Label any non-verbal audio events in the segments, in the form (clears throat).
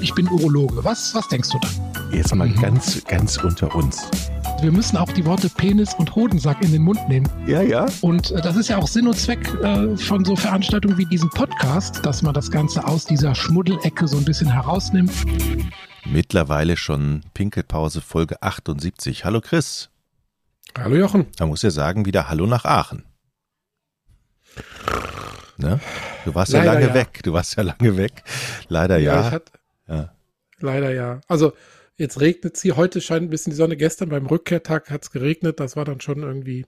ich bin Urologe. Was, was denkst du dann? Jetzt mal mhm. ganz, ganz unter uns. Wir müssen auch die Worte Penis und Hodensack in den Mund nehmen. Ja, ja. Und äh, das ist ja auch Sinn und Zweck äh, von so Veranstaltungen wie diesem Podcast, dass man das Ganze aus dieser Schmuddelecke so ein bisschen herausnimmt. Mittlerweile schon Pinkelpause Folge 78. Hallo Chris. Hallo Jochen. Da muss ja sagen, wieder Hallo nach Aachen. Ne? Du warst Leider ja lange ja. weg. Du warst ja lange weg. Leider ja. ja. Hatte, ja. Leider ja. Also jetzt regnet es hier. Heute scheint ein bisschen die Sonne. Gestern beim Rückkehrtag hat es geregnet. Das war dann schon irgendwie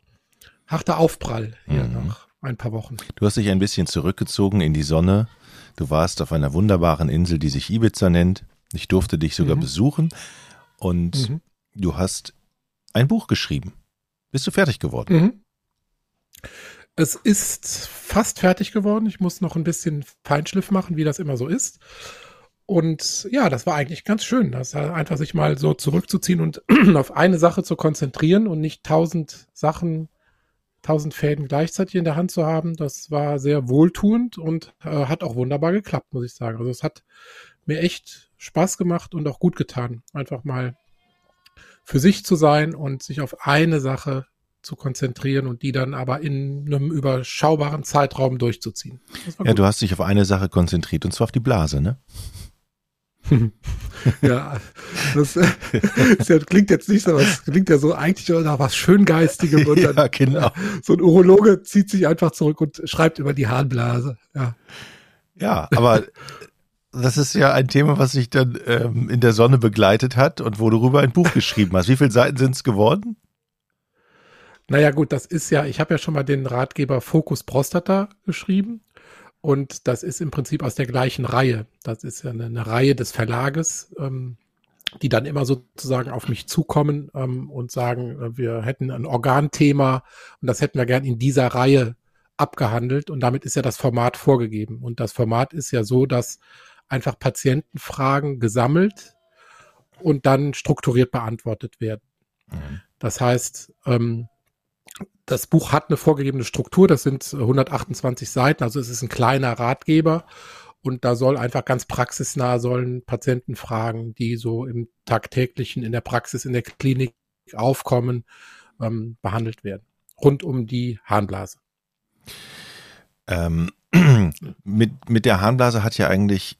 harter Aufprall hier mhm. nach ein paar Wochen. Du hast dich ein bisschen zurückgezogen in die Sonne. Du warst auf einer wunderbaren Insel, die sich Ibiza nennt. Ich durfte dich sogar mhm. besuchen. Und mhm. du hast ein Buch geschrieben. Bist du fertig geworden? Mhm. Es ist fast fertig geworden. Ich muss noch ein bisschen Feinschliff machen, wie das immer so ist. Und ja, das war eigentlich ganz schön, das einfach sich mal so zurückzuziehen und (clears throat) auf eine Sache zu konzentrieren und nicht tausend Sachen, tausend Fäden gleichzeitig in der Hand zu haben. Das war sehr wohltuend und äh, hat auch wunderbar geklappt, muss ich sagen. Also es hat mir echt Spaß gemacht und auch gut getan, einfach mal für sich zu sein und sich auf eine Sache zu konzentrieren und die dann aber in einem überschaubaren Zeitraum durchzuziehen. Ja, gut. du hast dich auf eine Sache konzentriert und zwar auf die Blase, ne? Ja, das, das, klingt jetzt nicht so, das klingt ja so eigentlich nach was Schöngeistigem. Und dann, ja, genau. So ein Urologe zieht sich einfach zurück und schreibt über die Harnblase. Ja, ja aber das ist ja ein Thema, was sich dann ähm, in der Sonne begleitet hat und wo du darüber ein Buch geschrieben hast. Wie viele Seiten sind es geworden? Naja gut, das ist ja, ich habe ja schon mal den Ratgeber Fokus Prostata geschrieben und das ist im Prinzip aus der gleichen Reihe. Das ist ja eine, eine Reihe des Verlages, ähm, die dann immer sozusagen auf mich zukommen ähm, und sagen, äh, wir hätten ein Organthema und das hätten wir gern in dieser Reihe abgehandelt und damit ist ja das Format vorgegeben. Und das Format ist ja so, dass einfach Patientenfragen gesammelt und dann strukturiert beantwortet werden. Mhm. Das heißt, ähm, das Buch hat eine vorgegebene Struktur, das sind 128 Seiten, also es ist ein kleiner Ratgeber und da soll einfach ganz praxisnah sollen Patienten fragen, die so im tagtäglichen, in der Praxis, in der Klinik aufkommen, ähm, behandelt werden. Rund um die Harnblase. Ähm, (clears throat) mit, mit der Harnblase hat ja eigentlich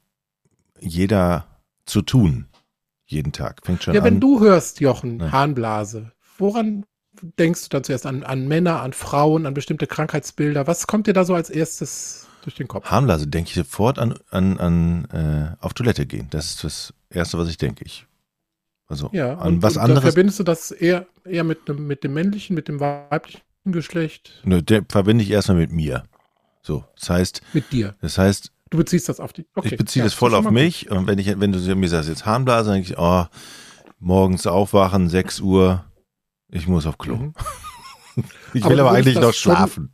jeder zu tun. Jeden Tag. Fängt schon ja, an. Wenn du hörst, Jochen, ja. Harnblase, woran denkst du dann zuerst an, an Männer, an Frauen, an bestimmte Krankheitsbilder? Was kommt dir da so als erstes durch den Kopf? Harmlose denke ich sofort an, an, an äh, auf Toilette gehen. Das ist das Erste, was ich denke. Ich. Also ja, an und, was und anderes. Verbindest du das eher, eher mit, dem, mit dem männlichen, mit dem weiblichen Geschlecht? Nö, der verbinde ich erstmal mit mir. So, das heißt. Mit dir. Das heißt. Du beziehst das auf die. Okay, ich beziehe ja, das voll auf mich. Gut. Und wenn ich, wenn du mir sagst, jetzt Harnblase, dann denke ich, oh, morgens aufwachen, 6 Uhr, ich muss auf Klo. Mhm. (laughs) Ich will aber, aber eigentlich noch schlafen.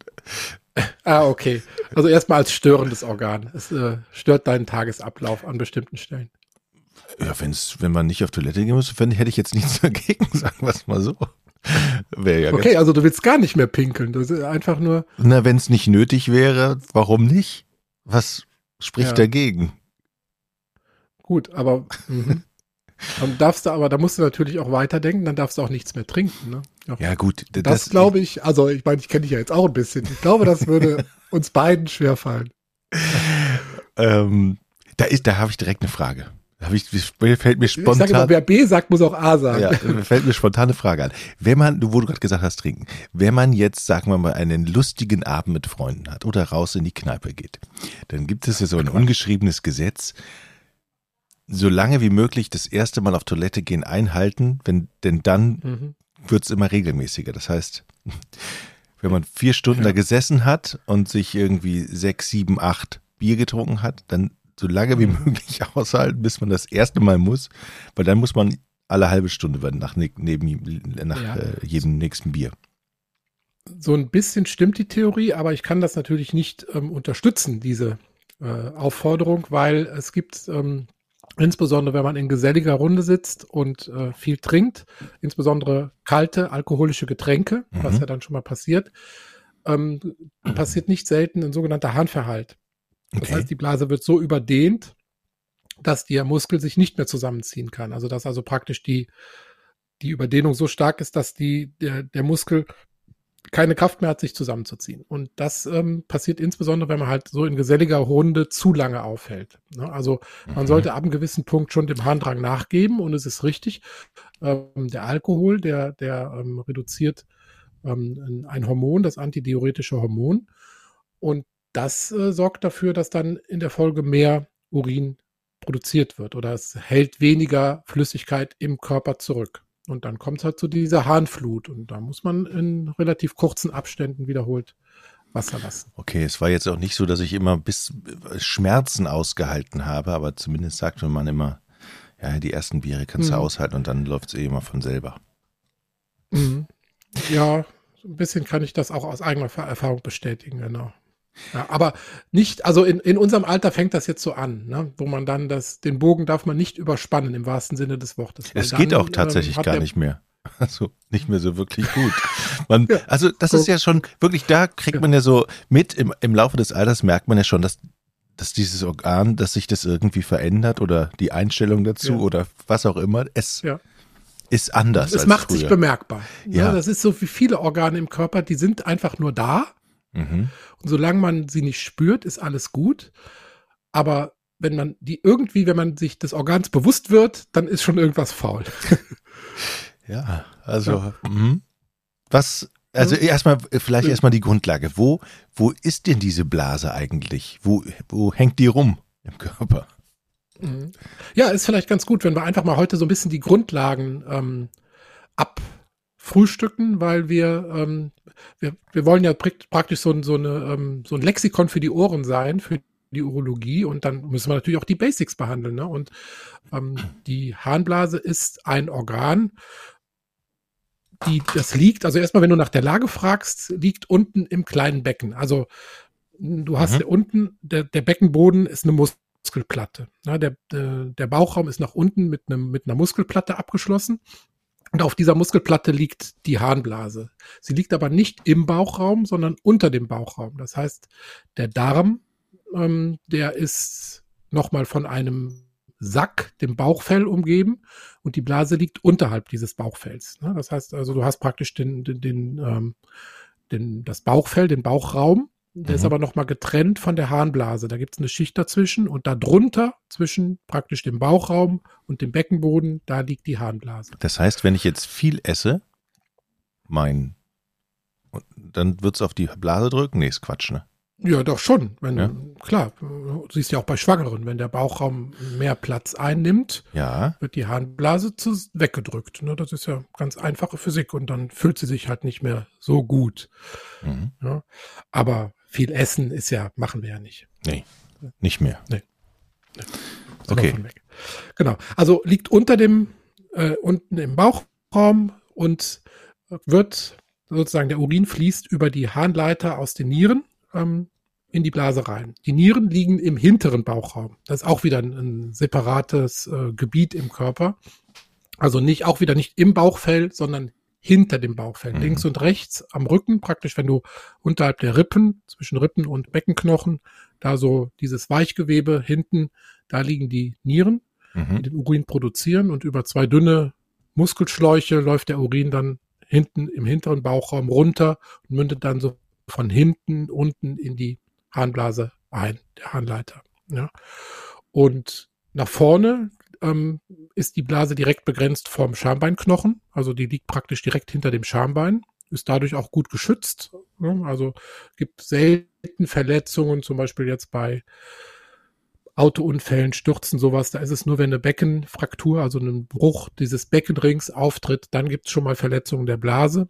Ah, okay. Also erstmal als störendes Organ. Es äh, stört deinen Tagesablauf an bestimmten Stellen. Ja, wenn's, wenn man nicht auf Toilette gehen muss, hätte ich jetzt nichts (laughs) dagegen, sagen wir es mal so. ja okay, also du willst gar nicht mehr pinkeln. Das ist einfach nur. Na, wenn es nicht nötig wäre, warum nicht? Was spricht ja. dagegen? Gut, aber mh. Dann darfst du aber, da musst du natürlich auch weiterdenken, dann darfst du auch nichts mehr trinken. Ne? Ja, ja gut. Das, das glaube ich, also ich meine, ich kenne dich ja jetzt auch ein bisschen. Ich glaube, das würde (laughs) uns beiden schwerfallen. ähm, da ist, da habe ich direkt eine Frage. Da ich, fällt mir spontan. Ich sage immer, wer B sagt, muss auch A sagen. Ja, fällt mir spontan eine Frage an. Wenn man, wo du gerade gesagt hast, trinken, wenn man jetzt, sagen wir mal, einen lustigen Abend mit Freunden hat oder raus in die Kneipe geht, dann gibt es ja so ein ungeschriebenes Gesetz, so lange wie möglich das erste Mal auf Toilette gehen einhalten, wenn, denn dann mhm. wird es immer regelmäßiger. Das heißt, (laughs) wenn man vier Stunden ja. da gesessen hat und sich irgendwie sechs, sieben, acht Bier getrunken hat, dann so lange wie mhm. möglich (laughs) aushalten, bis man das erste Mal muss, weil dann muss man alle halbe Stunde werden nach, neben, nach ja. äh, jedem nächsten Bier. So ein bisschen stimmt die Theorie, aber ich kann das natürlich nicht ähm, unterstützen, diese äh, Aufforderung, weil es gibt ähm, Insbesondere wenn man in geselliger Runde sitzt und äh, viel trinkt, insbesondere kalte alkoholische Getränke, mhm. was ja dann schon mal passiert, ähm, mhm. passiert nicht selten ein sogenannter Harnverhalt. Das heißt, die Blase wird so überdehnt, dass der Muskel sich nicht mehr zusammenziehen kann. Also dass also praktisch die, die Überdehnung so stark ist, dass die, der, der Muskel keine Kraft mehr hat, sich zusammenzuziehen. Und das ähm, passiert insbesondere, wenn man halt so in geselliger Runde zu lange aufhält. Ne? Also man mhm. sollte ab einem gewissen Punkt schon dem Harndrang nachgeben und es ist richtig. Ähm, der Alkohol, der, der ähm, reduziert ähm, ein Hormon, das antidiuretische Hormon. Und das äh, sorgt dafür, dass dann in der Folge mehr Urin produziert wird oder es hält weniger Flüssigkeit im Körper zurück. Und dann kommt es halt zu dieser Harnflut und da muss man in relativ kurzen Abständen wiederholt Wasser lassen. Okay, es war jetzt auch nicht so, dass ich immer bis äh, Schmerzen ausgehalten habe, aber zumindest sagt man immer, ja, die ersten Biere kannst du mhm. aushalten und dann läuft es eh immer von selber. Mhm. Ja, ein bisschen kann ich das auch aus eigener Erfahrung bestätigen, genau. Ja, aber nicht, also in, in unserem Alter fängt das jetzt so an, ne? wo man dann das, den Bogen darf man nicht überspannen im wahrsten Sinne des Wortes. Es geht auch tatsächlich ähm, gar nicht mehr. (laughs) Also nicht mehr so wirklich gut. (laughs) Man, ja, also das so. ist ja schon wirklich, da kriegt ja. man ja so mit, im, im Laufe des Alters merkt man ja schon, dass, dass dieses Organ, dass sich das irgendwie verändert oder die Einstellung dazu oder was auch immer, es ist anders. Es macht früher. sich bemerkbar. Ja. das ist so wie viele Organe im Körper, die sind einfach nur da Mhm. Und solange man sie nicht spürt, ist alles gut. Aber wenn man die irgendwie, wenn man sich des Organs bewusst wird, dann ist schon irgendwas faul. (laughs) ja, also ja. Mhm. was, also mhm. erstmal, vielleicht mhm. erstmal die Grundlage. Wo, wo ist denn diese Blase eigentlich? Wo, wo hängt die rum im Körper? Mhm. Ja, ist vielleicht ganz gut, wenn wir einfach mal heute so ein bisschen die Grundlagen ähm, ab frühstücken, weil wir, ähm, wir, wir wollen ja praktisch so, so, eine, ähm, so ein Lexikon für die Ohren sein, für die Urologie und dann müssen wir natürlich auch die Basics behandeln. Ne? Und ähm, die Harnblase ist ein Organ, die das liegt, also erstmal, wenn du nach der Lage fragst, liegt unten im kleinen Becken. Also du hast mhm. unten, der, der Beckenboden ist eine Muskelplatte. Ja, der, der, der Bauchraum ist nach unten mit, einem, mit einer Muskelplatte abgeschlossen. Und auf dieser Muskelplatte liegt die Harnblase. Sie liegt aber nicht im Bauchraum, sondern unter dem Bauchraum. Das heißt, der Darm, ähm, der ist nochmal von einem Sack, dem Bauchfell umgeben und die Blase liegt unterhalb dieses Bauchfells. Ne? Das heißt also, du hast praktisch den, den, den, ähm, den, das Bauchfell, den Bauchraum der mhm. ist aber nochmal getrennt von der Harnblase. Da gibt es eine Schicht dazwischen und darunter, zwischen praktisch dem Bauchraum und dem Beckenboden, da liegt die Harnblase. Das heißt, wenn ich jetzt viel esse, mein, dann wird es auf die Blase drücken? Nee, ist Quatsch, ne? Ja, doch schon. Wenn, ja? Klar, du siehst ja auch bei Schwangeren, wenn der Bauchraum mehr Platz einnimmt, ja. wird die Harnblase zu, weggedrückt. Ne? Das ist ja ganz einfache Physik und dann fühlt sie sich halt nicht mehr so gut. Mhm. Ja? Aber viel Essen ist ja, machen wir ja nicht. Nee, nicht mehr. Nee. nee. Okay. Genau. Also liegt unter dem, äh, unten im Bauchraum und wird sozusagen der Urin fließt über die Harnleiter aus den Nieren ähm, in die Blase rein. Die Nieren liegen im hinteren Bauchraum. Das ist auch wieder ein, ein separates äh, Gebiet im Körper. Also nicht, auch wieder nicht im Bauchfell, sondern hinter dem Bauchfell, mhm. links und rechts am Rücken, praktisch, wenn du unterhalb der Rippen, zwischen Rippen und Beckenknochen, da so dieses Weichgewebe hinten, da liegen die Nieren, mhm. die den Urin produzieren und über zwei dünne Muskelschläuche läuft der Urin dann hinten im hinteren Bauchraum runter und mündet dann so von hinten unten in die Harnblase ein, der Harnleiter. Ja. Und nach vorne ähm, ist die Blase direkt begrenzt vom Schambeinknochen. Also die liegt praktisch direkt hinter dem Schambein, ist dadurch auch gut geschützt. Ne? Also gibt selten Verletzungen, zum Beispiel jetzt bei Autounfällen, Stürzen, sowas. Da ist es nur, wenn eine Beckenfraktur, also ein Bruch dieses Beckenrings auftritt, dann gibt es schon mal Verletzungen der Blase.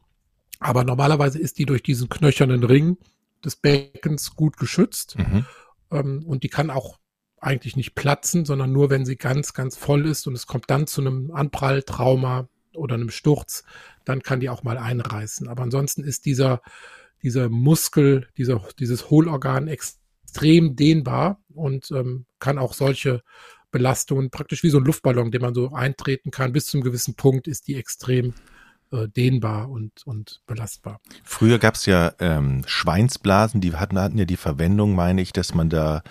Aber normalerweise ist die durch diesen knöchernen Ring des Beckens gut geschützt. Mhm. Ähm, und die kann auch eigentlich nicht platzen, sondern nur, wenn sie ganz, ganz voll ist und es kommt dann zu einem Anpralltrauma oder einem Sturz, dann kann die auch mal einreißen. Aber ansonsten ist dieser, dieser Muskel, dieser, dieses Hohlorgan extrem dehnbar und ähm, kann auch solche Belastungen, praktisch wie so ein Luftballon, den man so eintreten kann, bis zum gewissen Punkt ist die extrem äh, dehnbar und, und belastbar. Früher gab es ja ähm, Schweinsblasen, die hatten, hatten ja die Verwendung, meine ich, dass man da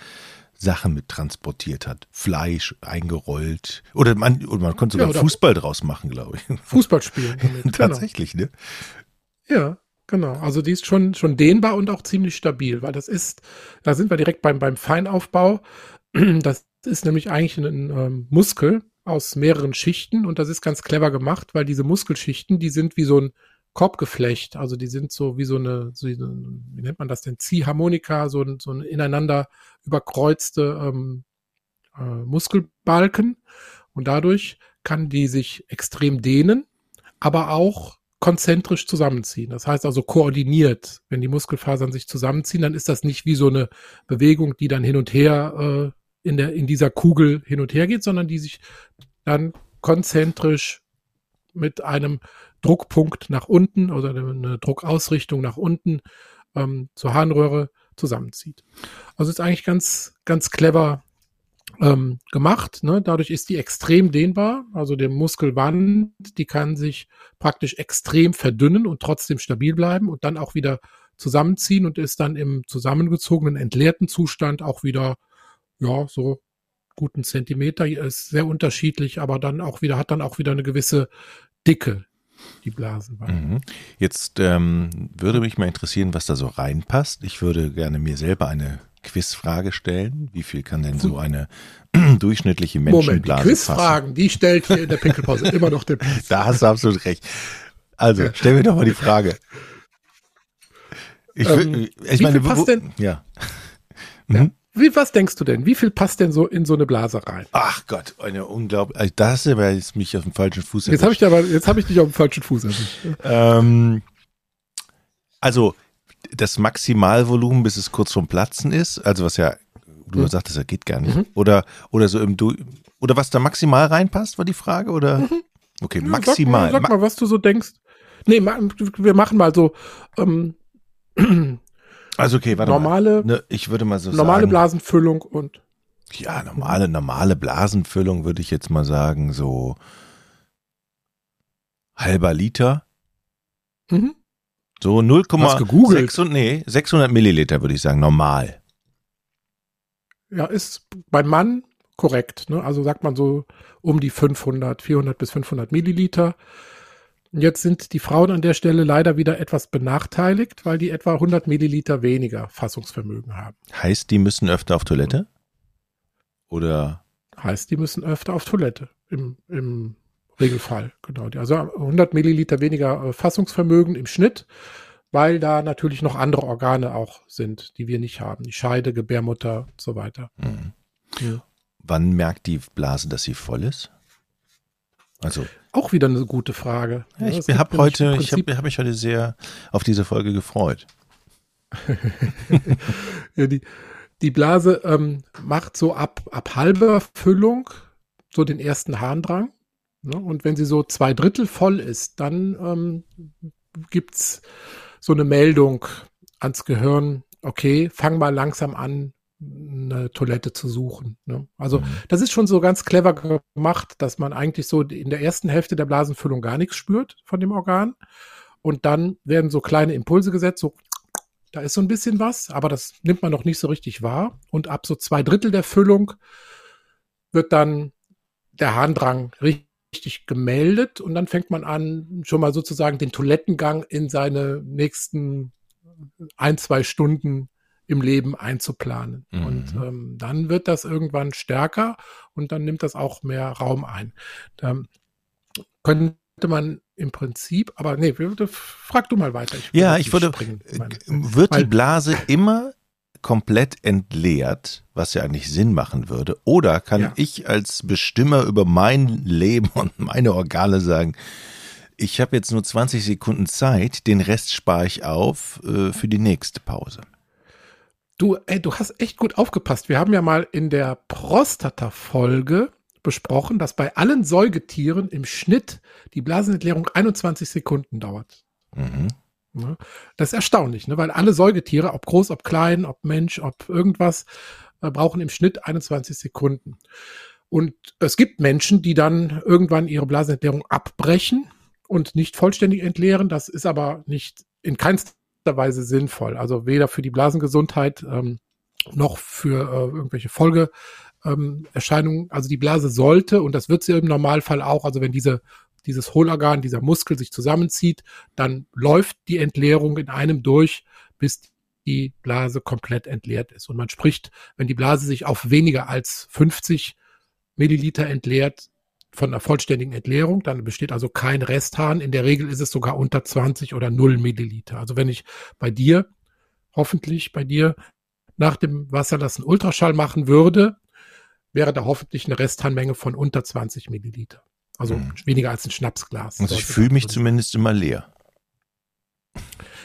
Sachen mit transportiert hat. Fleisch eingerollt. Oder man, oder man konnte sogar Ja, Fußball draus machen, glaube ich. (laughs) Fußball spielen (laughs) damit. genau. Tatsächlich, ne? Ja, genau. Also die ist schon, schon dehnbar und auch ziemlich stabil, weil das ist, da sind wir direkt beim, beim Feinaufbau. (clears throat) Das ist nämlich eigentlich ein ähm, Muskel aus mehreren Schichten und das ist ganz clever gemacht, weil diese Muskelschichten, die sind wie so ein Korbgeflecht. Also die sind so wie so eine, so eine wie nennt man das denn? Ziehharmonika, so ein, so ein ineinander überkreuzte ähm, äh, Muskelbalken. Und dadurch kann die sich extrem dehnen, aber auch konzentrisch zusammenziehen. Das heißt also koordiniert. Wenn die Muskelfasern sich zusammenziehen, dann ist das nicht wie so eine Bewegung, die dann hin und her äh, in, der, in dieser Kugel hin und her geht, sondern die sich dann konzentrisch mit einem Druckpunkt nach unten oder eine Druckausrichtung nach unten ähm, zur Harnröhre zusammenzieht. Also ist eigentlich ganz, ganz clever ähm, gemacht. Ne? Dadurch ist die extrem dehnbar. Also der Muskelwand, die kann sich praktisch extrem verdünnen und trotzdem stabil bleiben und dann auch wieder zusammenziehen und ist dann im zusammengezogenen, entleerten Zustand auch wieder, ja, so guten Zentimeter, ist sehr unterschiedlich, aber dann auch wieder, hat dann auch wieder eine gewisse Dicke, die Blasenwand. Mhm. Jetzt ähm, würde mich mal interessieren, was da so reinpasst. Ich würde gerne mir selber eine Quizfrage stellen. Wie viel kann denn so eine (clears throat) durchschnittliche Moment, die Menschenblase? Quizfragen, die stellt hier in der Pinkelpause (laughs) immer noch der Piz. Da hast du absolut recht. Also, stell mir doch mal die Frage. Ich, Ähm, ich wie meine, viel wo- passt denn- Ja. Ja. Mhm. Wie, was denkst du denn? Wie viel passt denn so in so eine Blase rein? Ach Gott, eine unglaubliche. Also das ist aber jetzt mich auf dem falschen Fuß Jetzt habe ich, dir aber, jetzt habe ich dich auf dem falschen Fuß erwischt. Ähm, also das Maximalvolumen, bis es kurz vorm Platzen ist, also was ja, du Mhm. sagtest, das geht gar nicht. Mhm. Oder, oder so im Du oder was da maximal reinpasst, war die Frage? Oder? Okay, Ja, maximal. Sag mal, sag mal, was du so denkst. Nee, wir machen mal so ähm, (clears throat) also okay, warte normale, mal. Ne, ich würde mal so normale sagen. Blasenfüllung und Ja, normale, normale Blasenfüllung würde ich jetzt mal sagen, so halber Liter. mhm. So Hast gegoogelt? 0,6 nee, 600 Milliliter würde ich sagen, normal. ja, ist beim Mann korrekt. Ne? Also sagt man so um die 500, 400 bis 500 Milliliter. Jetzt sind die Frauen an der Stelle leider wieder etwas benachteiligt, weil die etwa 100 Milliliter weniger Fassungsvermögen haben. Heißt, die müssen öfter auf Toilette? Oder Heißt, die müssen öfter auf Toilette im, im Regelfall. Genau. Also 100 Milliliter weniger äh, Fassungsvermögen im Schnitt, weil da natürlich noch andere Organe auch sind, die wir nicht haben. Die Scheide, Gebärmutter und so weiter. hm. Ja. wann merkt die Blase, dass sie voll ist? Also, Auch wieder eine gute Frage. ja, ich es gibt habe heute, ich habe hab mich heute sehr auf diese Folge gefreut. (laughs) ja, die, die Blase ähm, macht so ab, ab halber Füllung so den ersten Harndrang. Ne? Und wenn sie so zwei Drittel voll ist, dann ähm, gibt's so eine Meldung ans Gehirn, okay, fang mal langsam an, eine Toilette zu suchen. Ne? Also Mhm. das ist schon so ganz clever gemacht, dass man eigentlich so in der ersten Hälfte der Blasenfüllung gar nichts spürt von dem Organ. Und dann werden so kleine Impulse gesetzt, so da ist so ein bisschen was, aber das nimmt man noch nicht so richtig wahr. Und ab so zwei Drittel der Füllung wird dann der Harndrang richtig gemeldet und dann fängt man an, schon mal sozusagen den Toilettengang in seine nächsten ein, zwei Stunden im Leben einzuplanen. Mhm. Und ähm, dann wird das irgendwann stärker und dann nimmt das auch mehr Raum ein. Da könnte man im Prinzip, aber nee, frag du mal weiter. Ja, jetzt ich würde, springen. äh, Meine- wird die Blase immer komplett entleert, was ja eigentlich Sinn machen würde? Oder kann Ja. ich als Bestimmer über mein Leben und meine Organe sagen, ich habe jetzt nur 20 Sekunden Zeit, den Rest spare ich auf äh, für die nächste Pause. Du, ey, du hast echt gut aufgepasst. Wir haben ja mal in der Prostata-Folge besprochen, dass bei allen Säugetieren im Schnitt die Blasenentleerung 21 Sekunden dauert. Mhm. Ne? Das ist erstaunlich, ne? weil alle Säugetiere, ob groß, ob klein, ob Mensch, ob irgendwas, äh, brauchen im Schnitt 21 Sekunden. Und es gibt Menschen, die dann irgendwann ihre Blasenentleerung abbrechen und nicht vollständig entleeren. Das ist aber nicht in keinster Weise sinnvoll. Also weder für die Blasengesundheit ähm, noch für äh, irgendwelche Folgeerscheinungen. Ähm, also die Blase sollte, und das wird sie im Normalfall auch, also wenn diese dieses Hohlorgan, dieser Muskel sich zusammenzieht, dann läuft die Entleerung in einem durch, bis die Blase komplett entleert ist. Und man spricht, wenn die Blase sich auf weniger als 50 Milliliter entleert, von einer vollständigen Entleerung, dann besteht also kein Resthahn. In der Regel ist es sogar unter 20 oder 0 Milliliter. Also wenn ich bei dir, hoffentlich bei dir, nach dem Wasserlassen Ultraschall machen würde, wäre da hoffentlich eine Resthahnmenge von unter 20 Milliliter. Also hm. weniger als ein Schnapsglas. Also ich fühle mich zumindest immer leer.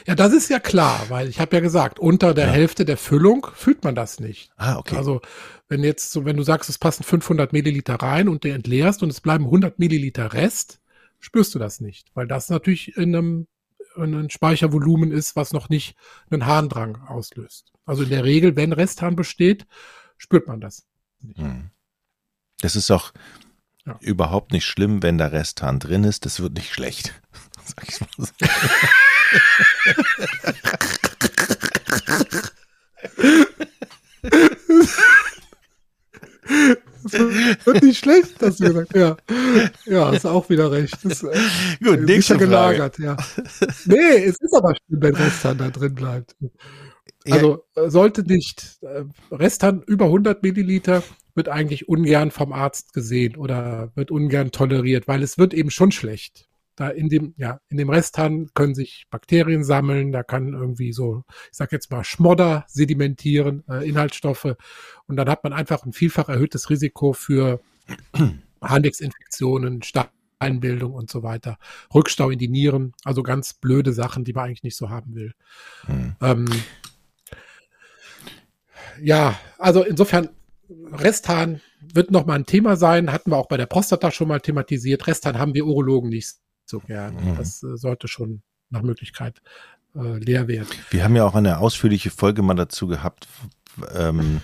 Ja, das ist ja klar, weil ich habe ja gesagt, unter der ja. Hälfte der Füllung fühlt man das nicht. Ah, okay. Also wenn jetzt so, wenn du sagst, es passen 500 Milliliter rein und du entleerst und es bleiben 100 Milliliter Rest, spürst du das nicht, weil das natürlich in einem, in einem Speichervolumen ist, was noch nicht einen Harndrang auslöst. Also in der Regel, wenn Resthahn besteht, spürt man das nicht. Hm. Das ist auch ja. überhaupt nicht schlimm, wenn da Resthahn drin ist. Das wird nicht schlecht. Sag ich mal so. Das wird nicht schlecht, hast du gesagt. Ja, ja, hast auch wieder recht. Das, äh, Gut, nächste gelagert, ja. Nee, es ist aber schön, wenn Resthahn da drin bleibt. Also ja. Äh, sollte nicht. Äh, Resthahn über 100 Milliliter wird eigentlich ungern vom Arzt gesehen oder wird ungern toleriert, weil es wird eben schon schlecht da in dem, ja, in dem Resthahn können sich Bakterien sammeln, da kann irgendwie so, ich sag jetzt mal, Schmodder sedimentieren, äh, Inhaltsstoffe. Und dann hat man einfach ein vielfach erhöhtes Risiko für (clears throat) Harnwegsinfektionen, Steinbildung und so weiter. Rückstau in die Nieren, also ganz blöde Sachen, die man eigentlich nicht so haben will. Mhm. Ähm, ja, also insofern, Resthahn wird nochmal ein Thema sein, hatten wir auch bei der Prostata schon mal thematisiert. Resthahn haben wir Urologen nicht so gern. Mhm. Das äh, sollte schon nach Möglichkeit äh, leer werden. Wir haben ja auch eine ausführliche Folge mal dazu gehabt. Ähm,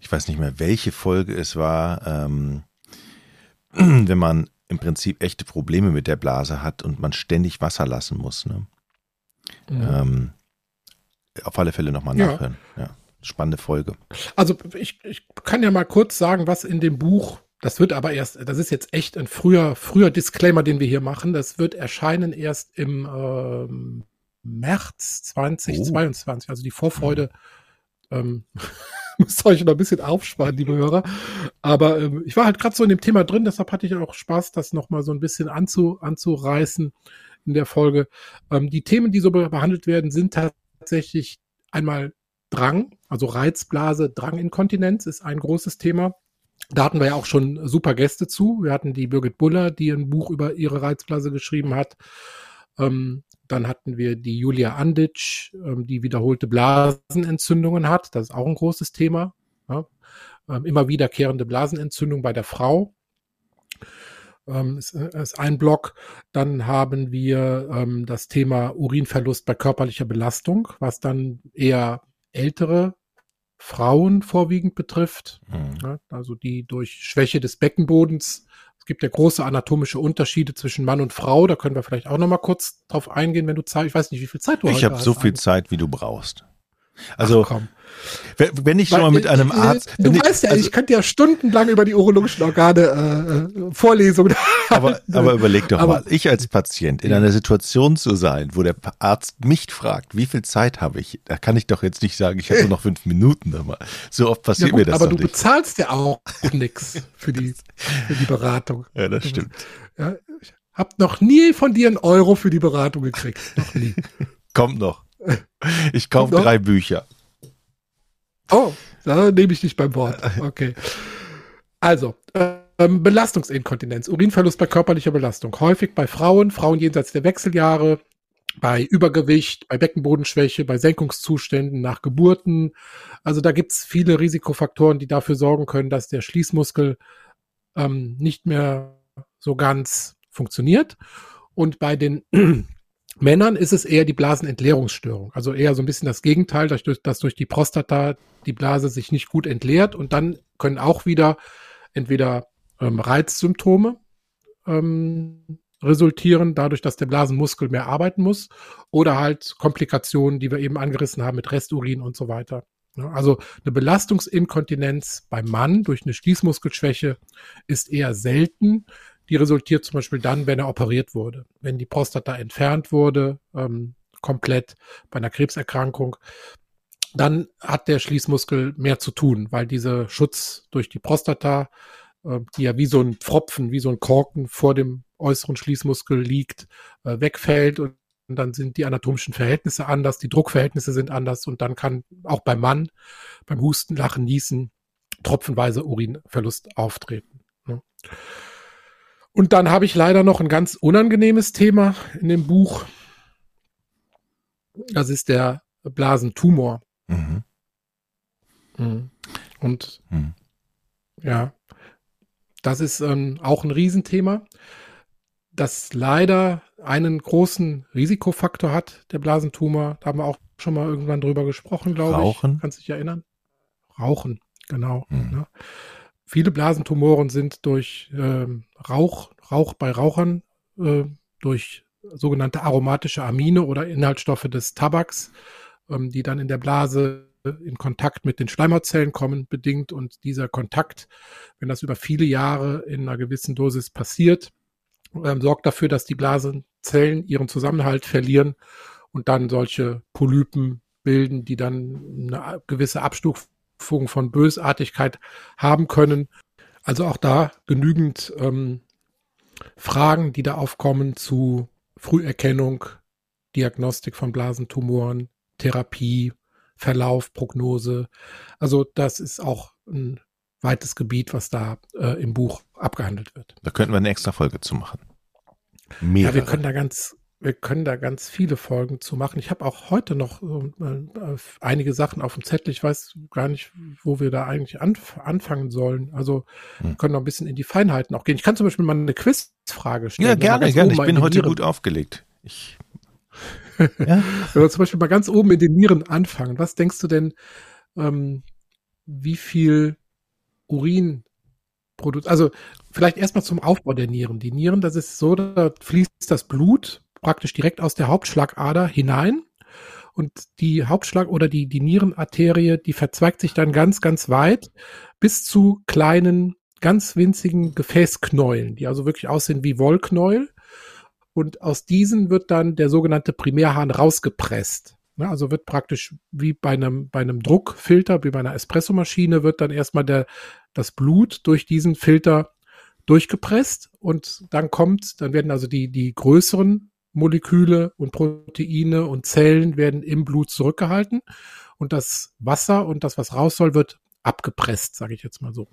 ich weiß nicht mehr, welche Folge es war, ähm, (clears throat) wenn man im Prinzip echte Probleme mit der Blase hat und man ständig Wasser lassen muss. Ne? Mhm. Ähm, auf alle Fälle nochmal nachhören. Ja. ja. Spannende Folge. Also ich, ich kann ja mal kurz sagen, was in dem Buch das wird aber erst, das ist jetzt echt ein früher, früher Disclaimer, den wir hier machen. Das wird erscheinen erst im ähm, März 2022. Oh. Also die Vorfreude ähm, (laughs) müsst euch noch ein bisschen aufsparen, liebe Hörer. Aber ähm, ich war halt gerade so in dem Thema drin, deshalb hatte ich auch Spaß, das nochmal so ein bisschen anzu, anzureißen in der Folge. Ähm, die Themen, die so behandelt werden, sind tatsächlich einmal Drang, also Reizblase, Dranginkontinenz ist ein großes Thema. Da hatten wir ja auch schon super Gäste zu. Wir hatten die Birgit Buller, die ein Buch über ihre Reizblase geschrieben hat. Ähm, dann hatten wir die Julia Anditsch, ähm, die wiederholte Blasenentzündungen hat. Das ist auch ein großes Thema. Ja? Ähm, immer wiederkehrende Blasenentzündung bei der Frau. Ähm, ist, äh, ist, ein Block. Dann haben wir ähm, das Thema Urinverlust bei körperlicher Belastung, was dann eher ältere Frauen vorwiegend betrifft, mhm. ja, also die durch Schwäche des Beckenbodens, es gibt ja große anatomische Unterschiede zwischen Mann und Frau, da können wir vielleicht auch noch mal kurz drauf eingehen, wenn du Zeit, ich weiß nicht, wie viel Zeit du ich hast. Ich habe so viel Zeit, wie du brauchst. Also, Ach, wenn ich schon mal mit einem Arzt. Du weißt ja, also, ich könnte ja stundenlang über die urologischen Organe äh, Vorlesungen (laughs) aber, aber überleg doch aber, mal, ich als Patient in einer Situation zu sein, wo der Arzt mich fragt, wie viel Zeit habe ich, da kann ich doch jetzt nicht sagen, ich habe nur noch fünf Minuten. Aber so oft passiert ja gut, mir das Aber du nicht. bezahlst ja auch (laughs) nichts für die, für die Beratung. Ja, das stimmt. Ja, ich habe noch nie von dir einen Euro für die Beratung gekriegt. Noch nie. (laughs) Kommt noch. Ich kaufe drei Bücher. Oh, da nehme ich dich beim Wort. (laughs) Okay. Also, ähm, Belastungsinkontinenz, Urinverlust bei körperlicher Belastung. Häufig bei Frauen, Frauen jenseits der Wechseljahre, bei Übergewicht, bei Beckenbodenschwäche, bei Senkungszuständen nach Geburten. Also da gibt's viele Risikofaktoren, die dafür sorgen können, dass der Schließmuskel ähm, nicht mehr so ganz funktioniert. Und bei den Männern ist es eher die Blasenentleerungsstörung. Also eher so ein bisschen das Gegenteil, dass durch, dass durch die Prostata die Blase sich nicht gut entleert und dann können auch wieder entweder ähm, Reizsymptome ähm, resultieren, dadurch, dass der Blasenmuskel mehr arbeiten muss, oder halt Komplikationen, die wir eben angerissen haben mit Resturin und so weiter. Also eine Belastungsinkontinenz beim Mann durch eine Schließmuskelschwäche ist eher selten. Die resultiert zum Beispiel dann, wenn er operiert wurde. Wenn die Prostata entfernt wurde, ähm, komplett bei einer Krebserkrankung, dann hat der Schließmuskel mehr zu tun, weil dieser Schutz durch die Prostata, äh, die ja wie so ein Pfropfen, wie so ein Korken vor dem äußeren Schließmuskel liegt, äh, wegfällt und dann sind die anatomischen Verhältnisse anders, die Druckverhältnisse sind anders und dann kann auch beim Mann beim Husten, Lachen, Niesen tropfenweise Urinverlust auftreten. Ne? Und dann habe ich leider noch ein ganz unangenehmes Thema in dem Buch. Das ist der Blasentumor. Mhm. mhm. Und mhm. ja, das ist ähm, auch ein Riesenthema, das leider einen großen Risikofaktor hat, der Blasentumor. Da haben wir auch schon mal irgendwann drüber gesprochen, glaube ich. Rauchen? Kannst du dich erinnern? Rauchen, genau. Mhm. Ne? Viele Blasentumoren sind durch ähm, Rauch, Rauch bei Rauchern, äh, durch sogenannte aromatische Amine oder Inhaltsstoffe des Tabaks, ähm, die dann in der Blase in Kontakt mit den Schleimhautzellen kommen, bedingt. Und dieser Kontakt, wenn das über viele Jahre in einer gewissen Dosis passiert, ähm, sorgt dafür, dass die Blasenzellen ihren Zusammenhalt verlieren und dann solche Polypen bilden, die dann eine gewisse Abstufung von Bösartigkeit haben können. Also auch da genügend ähm, Fragen, die da aufkommen zu Früherkennung, Diagnostik von Blasentumoren, Therapie, Verlauf, Prognose. Also das ist auch ein weites Gebiet, was da äh, im Buch abgehandelt wird. Da könnten wir eine extra Folge zu machen. Mehrere. Ja, wir können da ganz, wir können da ganz viele Folgen zu machen. Ich habe auch heute noch äh, einige Sachen auf dem Zettel. Ich weiß gar nicht, wo wir da eigentlich anf anfangen sollen. Also hm. wir können noch ein bisschen in die Feinheiten auch gehen. Ich kann zum Beispiel mal eine Quizfrage stellen. Ja, gerne, gerne. Ich bin heute Nieren. gut aufgelegt. Ich, (laughs) ja. Wenn wir zum Beispiel mal ganz oben in den Nieren anfangen, was denkst du denn, ähm, wie viel Urin produziert? Also vielleicht erstmal zum Aufbau der Nieren. Die Nieren, das ist so, da fließt das Blut praktisch direkt aus der Hauptschlagader hinein. Und die Hauptschlag- oder die, die Nierenarterie, die verzweigt sich dann ganz, ganz weit bis zu kleinen, ganz winzigen Gefäßknäulen, die also wirklich aussehen wie Wollknäuel. Und aus diesen wird dann der sogenannte Primärhahn rausgepresst. Also wird praktisch wie bei einem, bei einem Druckfilter, wie bei einer Espressomaschine, wird dann erstmal der, das Blut durch diesen Filter durchgepresst und dann kommt, dann werden also die, die größeren Moleküle und Proteine und Zellen werden im Blut zurückgehalten und das Wasser und das, was raus soll, wird abgepresst, sage ich jetzt mal so.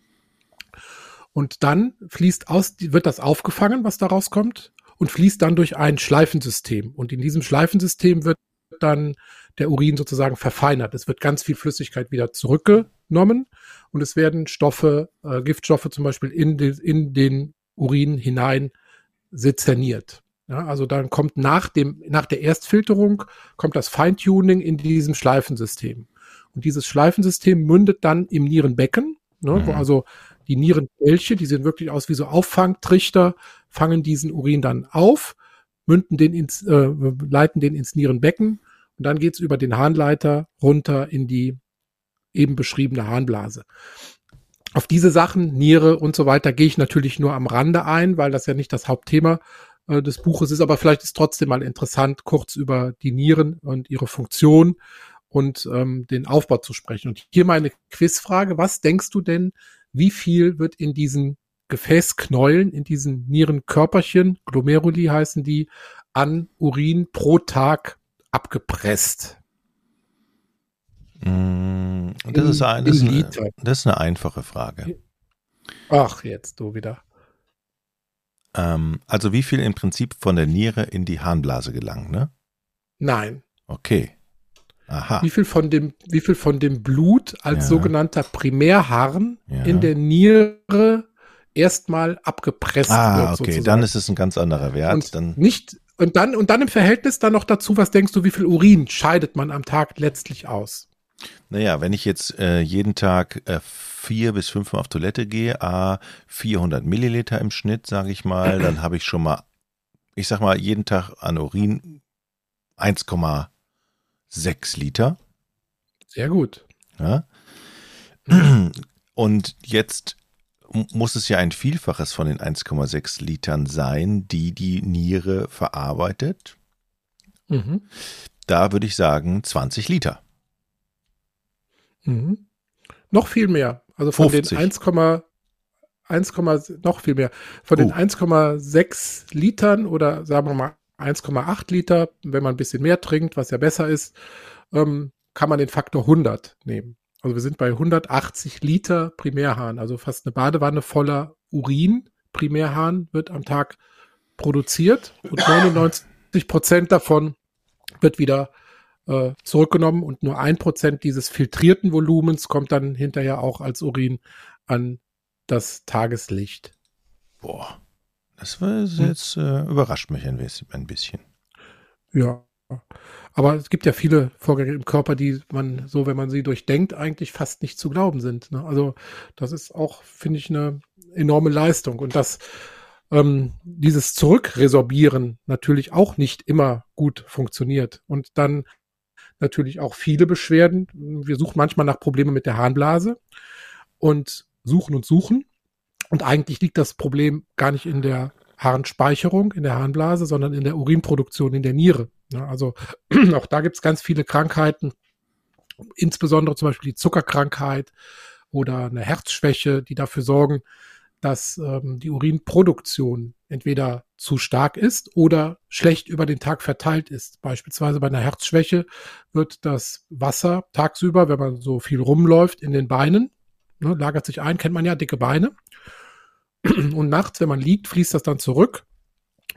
Und dann fließt aus, wird das aufgefangen, was da rauskommt, und fließt dann durch ein Schleifensystem. Und in diesem Schleifensystem wird dann der Urin sozusagen verfeinert. Es wird ganz viel Flüssigkeit wieder zurückgenommen und es werden Stoffe, äh, Giftstoffe zum Beispiel in, de, in den Urin hinein sezerniert. Ja, also dann kommt nach dem, nach der Erstfilterung kommt das Feintuning in diesem Schleifensystem. Und dieses Schleifensystem mündet dann im Nierenbecken, ne, mhm. wo also die Nierenkelche, die sehen wirklich aus wie so Auffangtrichter, fangen diesen Urin dann auf, münden den ins, äh, leiten den ins Nierenbecken und dann geht's über den Harnleiter runter in die eben beschriebene Harnblase. Auf diese Sachen, Niere und so weiter, gehe ich natürlich nur am Rande ein, weil das ja nicht das Hauptthema äh, des Buches ist, aber vielleicht ist trotzdem mal interessant, kurz über die Nieren und ihre Funktion und ähm, den Aufbau zu sprechen. Und hier meine Quizfrage, was denkst du denn, wie viel wird in diesen Gefäßknäulen, in diesen Nierenkörperchen, Glomeruli heißen die, an Urin pro Tag abgepresst. Mm, das, in, ist ein, das, ist eine, das ist eine einfache Frage. Ach, jetzt du wieder. Ähm, also wie viel im Prinzip von der Niere in die Harnblase gelangt, ne? Nein. Okay. Aha. Wie viel von dem, wie viel von dem Blut als ja. sogenannter Primärharn ja. in der Niere erstmal abgepresst ah, wird. Ah, okay, sozusagen. dann ist es ein ganz anderer Wert. Und dann nicht und dann, und dann im Verhältnis dann noch dazu, was denkst du, wie viel Urin scheidet man am Tag letztlich aus? Naja, wenn ich jetzt äh, jeden Tag äh, vier bis fünfmal auf Toilette gehe, a 400 Milliliter im Schnitt, sage ich mal, dann habe ich schon mal, ich sag mal, jeden Tag an Urin 1,6 Liter. Sehr gut. Ja? Und jetzt muss es ja ein Vielfaches von den 1,6 Litern sein, die die Niere verarbeitet. Mhm. Da würde ich sagen 20 Liter. Mhm. Noch viel mehr. Also von 50. den 1, 1, noch viel mehr. Von oh. den 1,6 Litern oder sagen wir mal 1,8 Liter, wenn man ein bisschen mehr trinkt, was ja besser ist, ähm, kann man den Faktor 100 nehmen. Also wir sind bei 180 Liter Primärhahn, also fast eine Badewanne voller Urin. Primärhahn wird am Tag produziert und 99 Prozent davon wird wieder äh, zurückgenommen und nur ein Prozent dieses filtrierten Volumens kommt dann hinterher auch als Urin an das Tageslicht. Boah, das war hm. jetzt äh, überrascht mich ein bisschen. Ja, aber es gibt ja viele Vorgänge im Körper, die man so, wenn man sie durchdenkt, eigentlich fast nicht zu glauben sind. Ne? Also das ist auch, finde ich, eine enorme Leistung. Und dass ähm, dieses Zurückresorbieren natürlich auch nicht immer gut funktioniert. Und dann natürlich auch viele Beschwerden. Wir suchen manchmal nach Problemen mit der Harnblase und suchen und suchen. Und eigentlich liegt das Problem gar nicht in der Harnspeicherung, in der Harnblase, sondern in der Urinproduktion in der Niere. Also (clears throat) auch da gibt es ganz viele Krankheiten, insbesondere zum Beispiel die Zuckerkrankheit oder eine Herzschwäche, die dafür sorgen, dass ähm, die Urinproduktion entweder zu stark ist oder schlecht über den Tag verteilt ist. Beispielsweise bei einer Herzschwäche wird das Wasser tagsüber, wenn man so viel rumläuft, in den Beinen, ne, lagert sich ein, kennt man ja, dicke Beine. Und nachts, wenn man liegt, fließt das dann zurück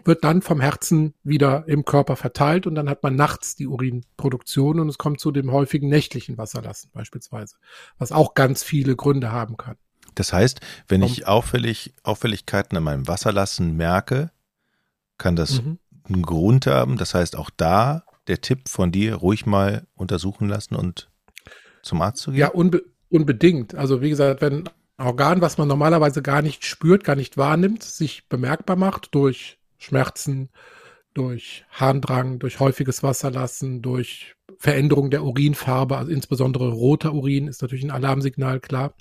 wird dann vom Herzen wieder im Körper verteilt und dann hat man nachts die Urinproduktion und es kommt zu dem häufigen nächtlichen Wasserlassen beispielsweise, was auch ganz viele Gründe haben kann. Das heißt, wenn ich auffällig, Auffälligkeiten an meinem Wasserlassen merke, kann das mhm. einen Grund haben. Das heißt, auch da der Tipp von dir, ruhig mal untersuchen lassen und zum Arzt zu gehen? Ja, unbe unbedingt. Also wie gesagt, wenn ein Organ, was man normalerweise gar nicht spürt, gar nicht wahrnimmt, sich bemerkbar macht durch Schmerzen, durch Harndrang, durch häufiges Wasserlassen, durch Veränderung der Urinfarbe, also insbesondere roter Urin ist natürlich ein Alarmsignal, klar,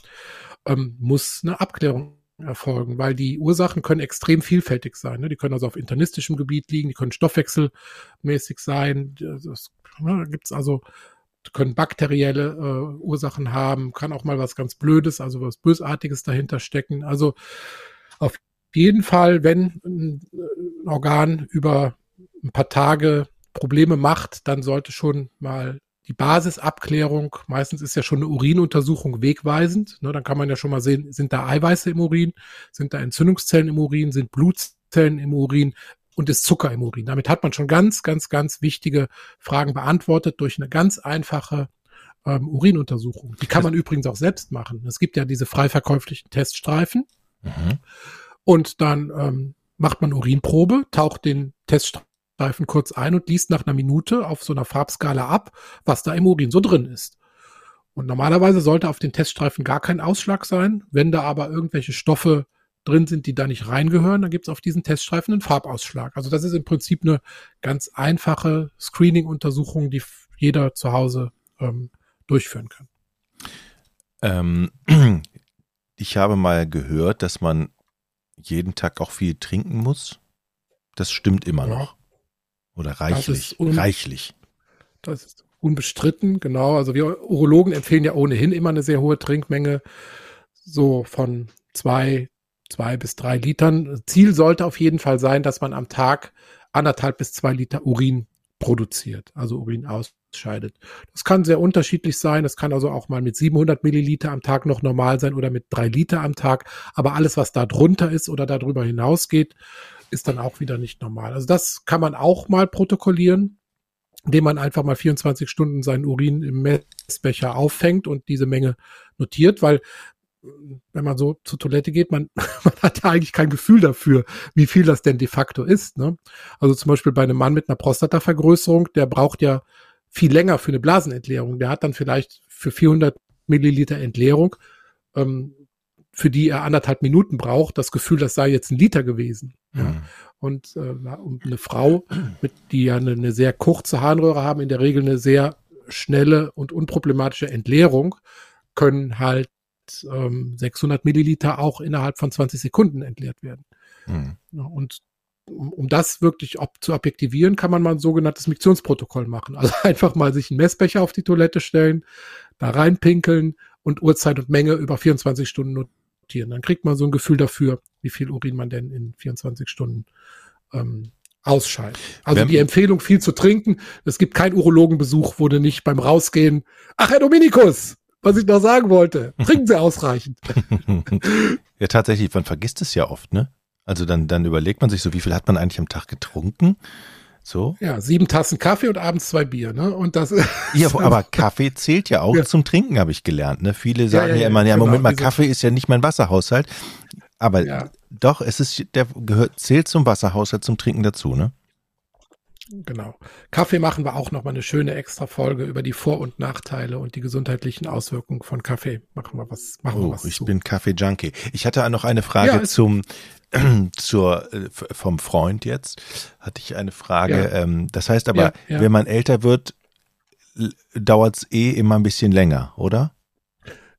ähm, muss eine Abklärung erfolgen, weil die Ursachen können extrem vielfältig sein. Ne? Die können also auf internistischem Gebiet liegen, die können stoffwechselmäßig sein. Das, ne, gibt es also, können bakterielle äh, Ursachen haben, kann auch mal was ganz Blödes, also was Bösartiges dahinter stecken. Also auf jeden Fall, wenn ein Organ über ein paar Tage Probleme macht, dann sollte schon mal die Basisabklärung, meistens ist ja schon eine Urinuntersuchung wegweisend. Ne, dann kann man ja schon mal sehen, sind da Eiweiße im Urin, sind da Entzündungszellen im Urin, sind Blutzellen im Urin und ist Zucker im Urin. Damit hat man schon ganz, ganz, ganz wichtige Fragen beantwortet durch eine ganz einfache ähm, Urinuntersuchung. Die kann man übrigens auch selbst machen. Es gibt ja diese frei verkäuflichen Teststreifen. Mhm. Und dann ähm, macht man Urinprobe, taucht den Teststreifen kurz ein und liest nach einer Minute auf so einer Farbskala ab, was da im Urin so drin ist. Und normalerweise sollte auf den Teststreifen gar kein Ausschlag sein. Wenn da aber irgendwelche Stoffe drin sind, die da nicht reingehören, dann gibt es auf diesen Teststreifen einen Farbausschlag. Also das ist im Prinzip eine ganz einfache Screening-Untersuchung, die jeder zu Hause ähm, durchführen kann. Ähm, (clears throat) ich habe mal gehört, dass man jeden Tag auch viel trinken muss. Das stimmt immer ja. noch. Oder reichlich. Das reichlich. Das ist unbestritten, genau. Also wir Urologen empfehlen ja ohnehin immer eine sehr hohe Trinkmenge, so von zwei, zwei bis drei Litern. Ziel sollte auf jeden Fall sein, dass man am Tag anderthalb bis zwei Liter Urin produziert, also Urin aus scheidet. Das kann sehr unterschiedlich sein. Das kann also auch mal mit 700 Milliliter am Tag noch normal sein oder mit drei Liter am Tag. Aber alles, was da drunter ist oder darüber hinausgeht, ist dann auch wieder nicht normal. Also das kann man auch mal protokollieren, indem man einfach mal 24 Stunden seinen Urin im Messbecher auffängt und diese Menge notiert, weil wenn man so zur Toilette geht, man, (laughs) man hat ja eigentlich kein Gefühl dafür, wie viel das denn de facto ist. Ne? Also zum Beispiel bei einem Mann mit einer Prostatavergrößerung, der braucht ja viel länger für eine Blasenentleerung. Der hat dann vielleicht für 400 Milliliter Entleerung, ähm, für die er anderthalb Minuten braucht, das Gefühl, das sei jetzt ein Liter gewesen. Ja. Mhm. Und, äh, und eine Frau, mit, die ja eine, eine, sehr kurze Harnröhre haben, in der Regel eine sehr schnelle und unproblematische Entleerung können halt ähm, 600 Milliliter auch innerhalb von 20 Sekunden entleert werden. Mhm. Und um, um das wirklich ob, zu objektivieren, kann man mal ein sogenanntes Miktionsprotokoll machen. Also (laughs) einfach mal sich einen Messbecher auf die Toilette stellen, da reinpinkeln und Uhrzeit und Menge über 24 Stunden notieren. Dann kriegt man so ein Gefühl dafür, wie viel Urin man denn in 24 Stunden ähm, ausscheidet. Also Wenn, die Empfehlung, viel zu trinken. Es gibt keinen Urologenbesuch, wo du nicht beim Rausgehen, ach Herr Dominikus, was ich noch sagen wollte, trinken Sie ausreichend. (laughs) ja, tatsächlich, man vergisst es ja oft, ne? Also dann, dann überlegt man sich so, wie viel hat man eigentlich am Tag getrunken? So. Ja, sieben Tassen Kaffee und abends zwei Bier, ne? Und das (laughs) Ja, aber (laughs) Kaffee zählt ja auch ja. zum Trinken, habe ich gelernt. Ne? Viele sagen ja, ja, ja immer, ja, genau, Moment mal, Kaffee ist ja nicht mein Wasserhaushalt. Aber doch, es ist, der gehört, zählt zum Wasserhaushalt zum Trinken dazu, ne? Genau. Kaffee machen wir auch noch mal eine schöne extra Folge über die Vor- und Nachteile und die gesundheitlichen Auswirkungen von Kaffee. Machen wir was, machen oh, wir was ich zu. bin Kaffee-Junkie. Ich hatte noch eine Frage ja, zum, (clears throat) zur, äh, vom Freund jetzt. Hatte ich eine Frage. Ja. Ähm, das heißt aber, ja, wenn man älter wird, dauert es eh immer ein bisschen länger, oder?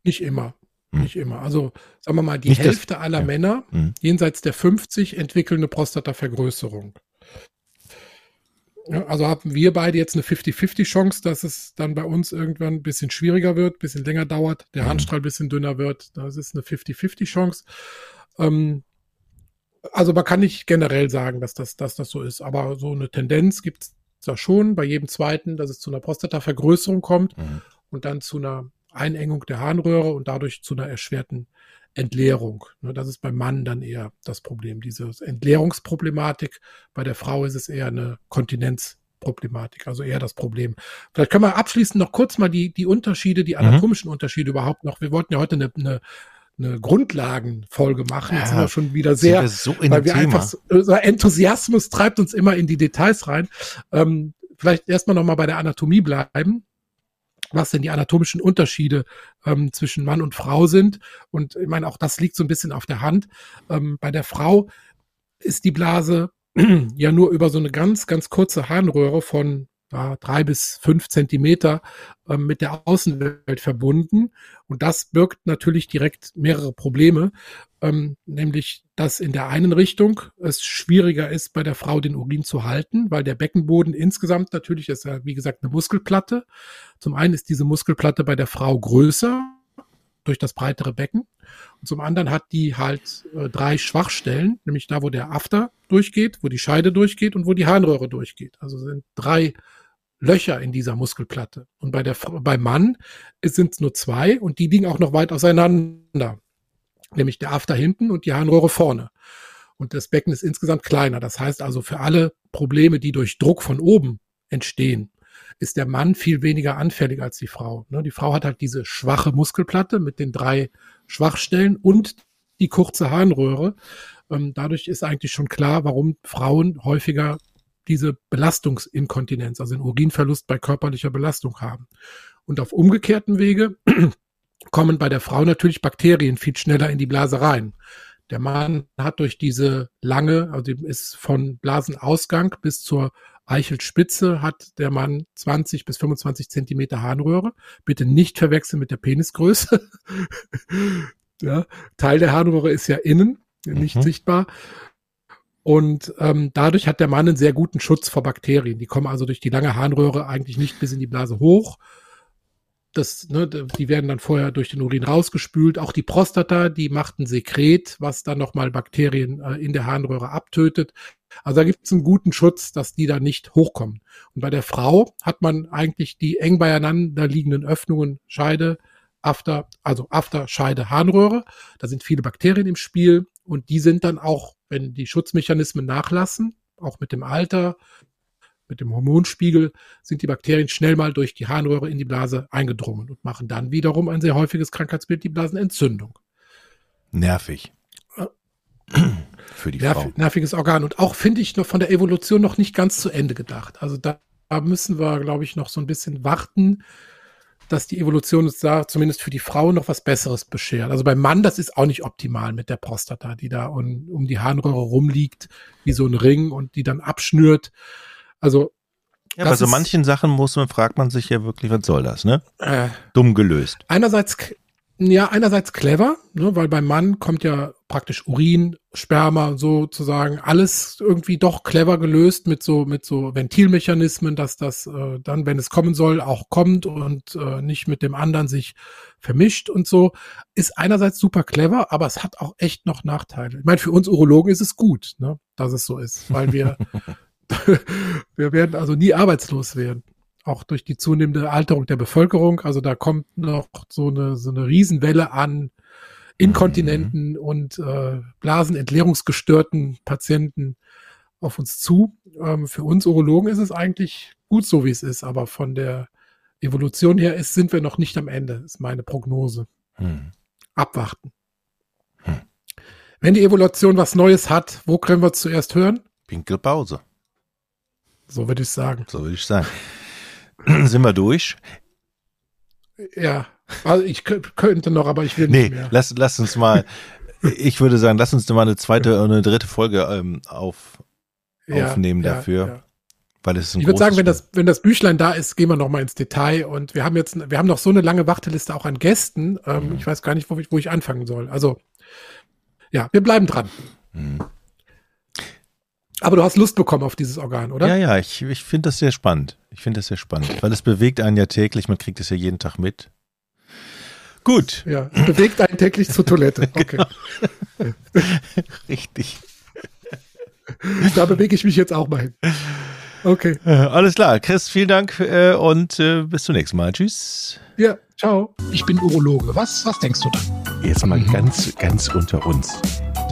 Nicht immer. Hm. Nicht immer. Also, sagen wir mal, die Nicht Hälfte das, aller Männer hm. jenseits der 50 entwickeln eine Prostatavergrößerung. Ja, also haben wir beide jetzt eine 50-50 Chance, dass es dann bei uns irgendwann ein bisschen schwieriger wird, ein bisschen länger dauert, der mhm. Handstrahl ein bisschen dünner wird. Das ist eine 50-50 Chance. Ähm, also man kann nicht generell sagen, dass das, dass das so ist, aber so eine Tendenz gibt es da schon bei jedem zweiten, dass es zu einer Prostatavergrößerung kommt mhm. und dann zu einer Einengung der Harnröhre und dadurch zu einer erschwerten Entleerung. Ne, das ist beim Mann dann eher das Problem, diese Entleerungsproblematik. Bei der Frau ist es eher eine Kontinenzproblematik, also eher das Problem. Vielleicht können wir abschließend noch kurz mal die, die Unterschiede, die mhm. anatomischen mhm. Unterschiede überhaupt noch. Wir wollten ja heute eine, eine, eine Grundlagenfolge machen. Jetzt ja, sind wir schon wieder sehr, so weil wir Thema. einfach, unser Enthusiasmus treibt uns immer in die Details rein. Ähm, vielleicht erstmal nochmal bei der Anatomie bleiben was denn die anatomischen Unterschiede ähm, zwischen Mann und Frau sind. Und ich meine, auch das liegt so ein bisschen auf der Hand. Ähm, bei der Frau ist die Blase (clears throat) ja nur über so eine ganz, ganz kurze Harnröhre von ja, drei bis fünf Zentimeter ähm, mit der Außenwelt verbunden. Und das birgt natürlich direkt mehrere Probleme, ähm, nämlich, dass in der einen Richtung es schwieriger ist, bei der Frau den Urin zu halten, weil der Beckenboden insgesamt natürlich ist ja, wie gesagt, eine Muskelplatte. Zum einen ist diese Muskelplatte bei der Frau größer durch das breitere Becken. Und zum anderen hat die halt äh, drei Schwachstellen, nämlich da, wo der After durchgeht, wo die Scheide durchgeht und wo die Harnröhre durchgeht. Also sind drei Löcher in dieser Muskelplatte. Und bei der, beim Mann sind es nur zwei und die liegen auch noch weit auseinander. Nämlich der After hinten und die Harnröhre vorne. Und das Becken ist insgesamt kleiner. Das heißt also für alle Probleme, die durch Druck von oben entstehen, ist der Mann viel weniger anfällig als die Frau. Ne, die Frau hat halt diese schwache Muskelplatte mit den drei Schwachstellen und die kurze Harnröhre. Ähm, dadurch ist eigentlich schon klar, warum Frauen häufiger diese Belastungsinkontinenz, also den Urinverlust bei körperlicher Belastung haben. Und auf umgekehrten Wege (clears throat) kommen bei der Frau natürlich Bakterien viel schneller in die Blase rein. Der Mann hat durch diese lange, also ist von Blasenausgang bis zur Eichelspitze hat der Mann 20 bis 25 Zentimeter Harnröhre. Bitte nicht verwechseln mit der Penisgröße. (laughs) ja, Teil der Harnröhre ist ja innen, nicht mhm. sichtbar. Und ähm, dadurch hat der Mann einen sehr guten Schutz vor Bakterien. Die kommen also durch die lange Harnröhre eigentlich nicht bis in die Blase hoch. Das, ne, die werden dann vorher durch den Urin rausgespült. Auch die Prostata, die macht ein Sekret, was dann nochmal Bakterien äh, in der Harnröhre abtötet. Also da gibt es einen guten Schutz, dass die da nicht hochkommen. Und bei der Frau hat man eigentlich die eng beieinander liegenden Öffnungen, Scheide, After, also After, Scheide, Harnröhre. Da sind viele Bakterien im Spiel und die sind dann auch wenn die Schutzmechanismen nachlassen, auch mit dem Alter, mit dem Hormonspiegel, sind die Bakterien schnell mal durch die Harnröhre in die Blase eingedrungen und machen dann wiederum ein sehr häufiges Krankheitsbild, die Blasenentzündung. Nervig. Für die Nerv, Frau. Nerviges Organ. Und auch finde ich noch von der Evolution noch nicht ganz zu Ende gedacht. Also da, da müssen wir, glaube ich, noch so ein bisschen warten, dass die Evolution uns da zumindest für die Frau noch was Besseres beschert. Also beim Mann, das ist auch nicht optimal mit der Prostata, die da um, um die Harnröhre rumliegt, wie so ein Ring und die dann abschnürt. Also Ja, bei so manchen Sachen muss man, fragt man sich ja wirklich, was soll das, ne? Äh, Dumm gelöst. Einerseits, ja, einerseits clever, ne, weil beim Mann kommt ja praktisch Urin, Sperma sozusagen, alles irgendwie doch clever gelöst mit so, mit so Ventilmechanismen, dass das äh, dann, wenn es kommen soll, auch kommt und äh, nicht mit dem anderen sich vermischt und so. Ist einerseits super clever, aber es hat auch echt noch Nachteile. Ich meine, für uns Urologen ist es gut, ne, dass es so ist, weil wir (laughs) (laughs) wir werden also nie arbeitslos werden. Auch durch die zunehmende Alterung der Bevölkerung. Also da kommt noch so eine, so eine Riesenwelle an Inkontinenten mhm. und äh, Blasenentleerungsgestörten Patienten auf uns zu. Ähm, für uns Urologen ist es eigentlich gut so, wie es ist, aber von der Evolution her ist, sind wir noch nicht am Ende, ist meine Prognose. Mhm. Abwarten. Mhm. Wenn die Evolution was Neues hat, wo können wir zuerst hören? Pinkelpause. So würde ich sagen. So würde ich sagen. (clears throat) Sind wir durch? Ja, also ich könnte noch, aber ich will nee, nicht mehr. Lass, lass uns mal, (laughs) ich würde sagen, lass uns mal eine zweite oder eine dritte Folge ähm, auf, ja, aufnehmen ja, dafür. Ja. Weil es ist ein ich würde sagen, wenn das, wenn das Büchlein da ist, gehen wir noch mal ins Detail. Und wir haben jetzt, wir haben noch so eine lange Warteliste auch an Gästen. Ähm, mhm. Ich weiß gar nicht, wo ich, wo ich anfangen soll. Also, ja, wir bleiben dran. Mhm. Aber du hast Lust bekommen auf dieses Organ, oder? Ja, ja, ich, ich finde das sehr spannend. Ich finde das sehr spannend, weil es bewegt einen ja täglich, man kriegt es ja jeden Tag mit. Gut. Ja, bewegt einen täglich zur Toilette. (laughs) Okay. Genau. (laughs) Richtig. Da bewege ich mich jetzt auch mal hin. Okay. Äh, alles klar. Chris, vielen Dank äh, und äh, bis zum nächsten Mal. Tschüss. Ja, ciao. Ich bin Urologe. Was, was denkst du da? Jetzt mal mhm. ganz, ganz unter uns